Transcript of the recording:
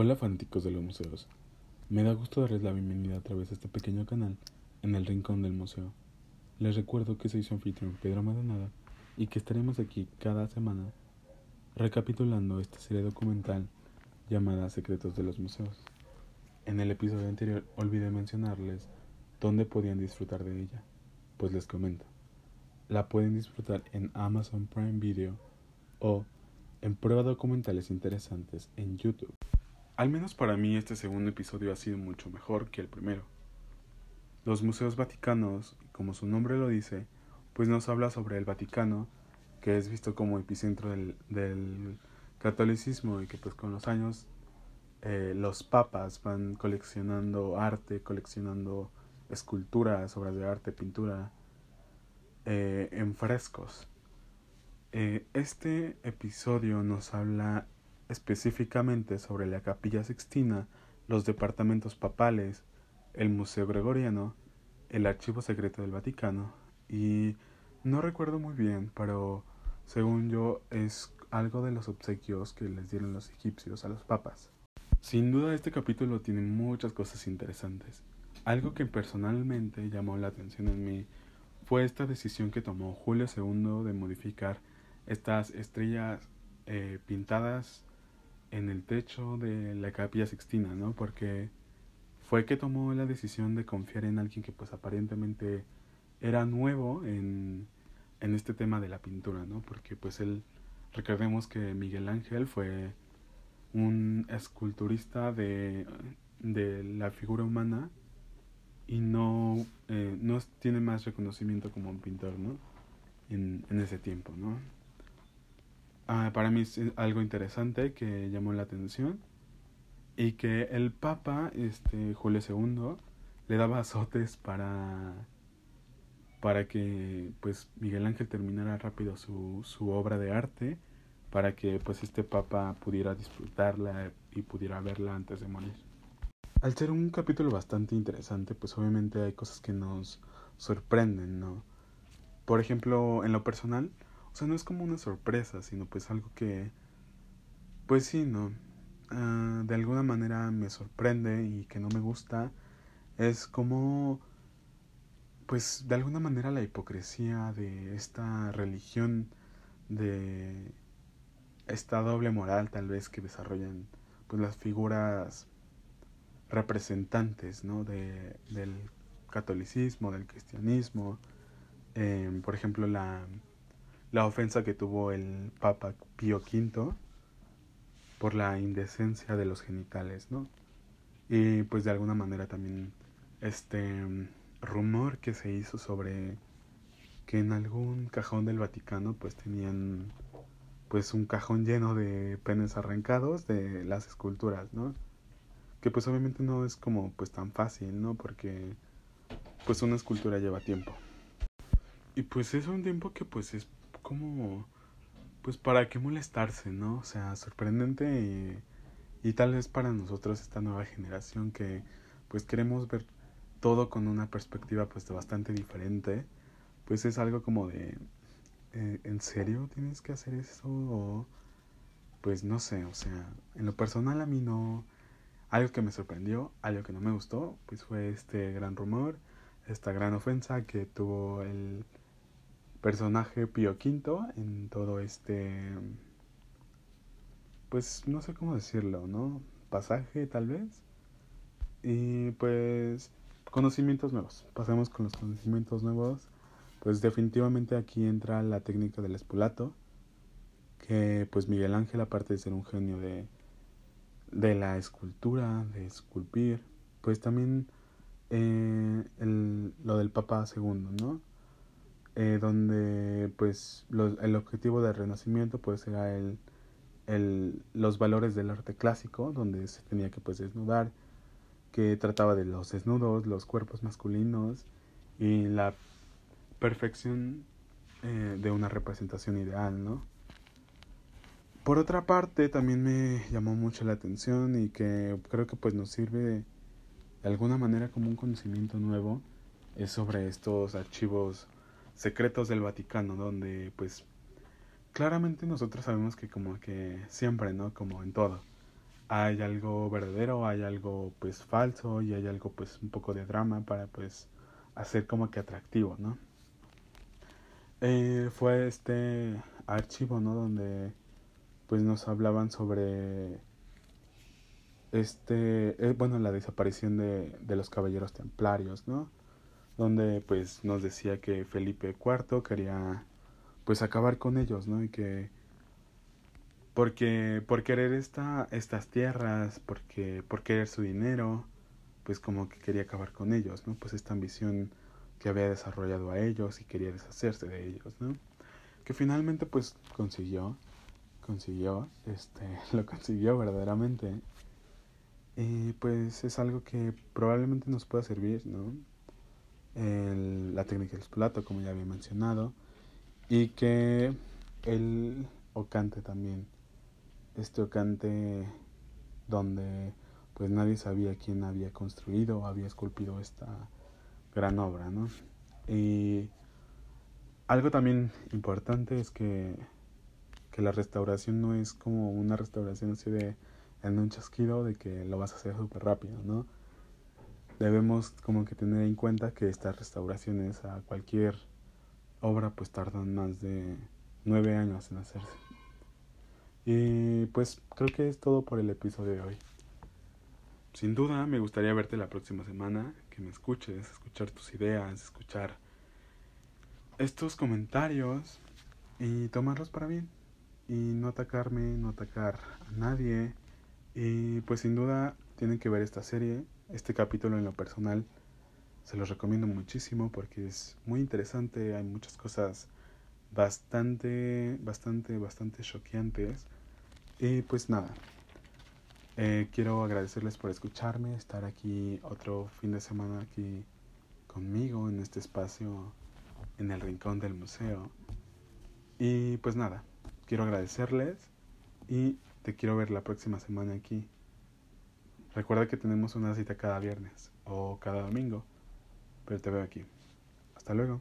Hola fanáticos de los museos. Me da gusto darles la bienvenida a través de este pequeño canal en el rincón del museo. Les recuerdo que soy su anfitrión Pedro Maldonado y que estaremos aquí cada semana recapitulando esta serie documental llamada Secretos de los Museos. En el episodio anterior olvidé mencionarles dónde podían disfrutar de ella, pues les comento. La pueden disfrutar en Amazon Prime Video o en prueba documentales interesantes en YouTube. Al menos para mí este segundo episodio ha sido mucho mejor que el primero. Los museos vaticanos, como su nombre lo dice, pues nos habla sobre el Vaticano, que es visto como epicentro del, del catolicismo y que pues con los años eh, los papas van coleccionando arte, coleccionando esculturas, obras de arte, pintura, eh, en frescos. Eh, este episodio nos habla específicamente sobre la capilla sixtina, los departamentos papales, el Museo Gregoriano, el Archivo Secreto del Vaticano y no recuerdo muy bien, pero según yo es algo de los obsequios que les dieron los egipcios a los papas. Sin duda este capítulo tiene muchas cosas interesantes. Algo que personalmente llamó la atención en mí fue esta decisión que tomó Julio II de modificar estas estrellas eh, pintadas en el techo de la capilla sixtina, ¿no? Porque fue que tomó la decisión de confiar en alguien que pues aparentemente era nuevo en, en este tema de la pintura, ¿no? Porque pues él, recordemos que Miguel Ángel fue un esculturista de, de la figura humana y no, eh, no tiene más reconocimiento como un pintor, ¿no? En, en ese tiempo, ¿no? Ah, para mí es algo interesante que llamó la atención y que el Papa, este Julio II, le daba azotes para para que pues Miguel Ángel terminara rápido su, su obra de arte para que pues este papa pudiera disfrutarla y pudiera verla antes de morir. Al ser un capítulo bastante interesante, pues obviamente hay cosas que nos sorprenden, ¿no? Por ejemplo, en lo personal, sea, no es como una sorpresa, sino pues algo que, pues sí, ¿no? Uh, de alguna manera me sorprende y que no me gusta. Es como, pues de alguna manera la hipocresía de esta religión, de esta doble moral tal vez que desarrollan pues las figuras representantes, ¿no? De, del catolicismo, del cristianismo. Eh, por ejemplo, la la ofensa que tuvo el Papa Pío V por la indecencia de los genitales, ¿no? Y pues de alguna manera también este rumor que se hizo sobre que en algún cajón del Vaticano pues tenían pues un cajón lleno de penes arrancados de las esculturas, ¿no? Que pues obviamente no es como pues tan fácil, ¿no? Porque pues una escultura lleva tiempo. Y pues es un tiempo que pues es como, pues para qué molestarse, ¿no? O sea, sorprendente y, tal vez para nosotros esta nueva generación que pues queremos ver todo con una perspectiva pues bastante diferente, pues es algo como de, eh, ¿en serio tienes que hacer eso? O, pues no sé, o sea, en lo personal a mí no, algo que me sorprendió, algo que no me gustó, pues fue este gran rumor, esta gran ofensa que tuvo el personaje Pío V en todo este pues no sé cómo decirlo, ¿no? Pasaje tal vez. Y pues conocimientos nuevos. Pasemos con los conocimientos nuevos. Pues definitivamente aquí entra la técnica del espulato. Que pues Miguel Ángel, aparte de ser un genio de, de la escultura, de esculpir, pues también eh, el, lo del Papa II, ¿no? Eh, donde pues el objetivo del renacimiento pues era el, el, los valores del arte clásico, donde se tenía que pues desnudar, que trataba de los desnudos, los cuerpos masculinos y la perfección eh, de una representación ideal, ¿no? Por otra parte, también me llamó mucho la atención y que creo que pues nos sirve de alguna manera como un conocimiento nuevo es sobre estos archivos secretos del Vaticano, donde pues claramente nosotros sabemos que como que siempre, ¿no? Como en todo, hay algo verdadero, hay algo pues falso y hay algo pues un poco de drama para pues hacer como que atractivo, ¿no? Eh, fue este archivo, ¿no? Donde pues nos hablaban sobre este, eh, bueno, la desaparición de, de los caballeros templarios, ¿no? Donde pues nos decía que Felipe IV quería pues acabar con ellos, ¿no? Y que porque por querer esta, estas tierras, porque por querer su dinero, pues como que quería acabar con ellos, ¿no? Pues esta ambición que había desarrollado a ellos y quería deshacerse de ellos, ¿no? Que finalmente pues consiguió, consiguió, este, lo consiguió verdaderamente. Y pues es algo que probablemente nos pueda servir, ¿no? El, la técnica del plato, como ya había mencionado, y que el Ocante también, este Ocante donde pues nadie sabía quién había construido o había esculpido esta gran obra, ¿no? Y algo también importante es que, que la restauración no es como una restauración así de en un chasquido de que lo vas a hacer súper rápido, ¿no? Debemos como que tener en cuenta que estas restauraciones a cualquier obra pues tardan más de nueve años en hacerse. Y pues creo que es todo por el episodio de hoy. Sin duda me gustaría verte la próxima semana, que me escuches, escuchar tus ideas, escuchar estos comentarios y tomarlos para bien. Y no atacarme, no atacar a nadie. Y pues sin duda tienen que ver esta serie, este capítulo en lo personal. Se los recomiendo muchísimo porque es muy interesante, hay muchas cosas bastante, bastante, bastante choqueantes. Y pues nada, eh, quiero agradecerles por escucharme, estar aquí otro fin de semana aquí conmigo en este espacio en el rincón del museo. Y pues nada, quiero agradecerles y te quiero ver la próxima semana aquí. Recuerda que tenemos una cita cada viernes o cada domingo, pero te veo aquí. Hasta luego.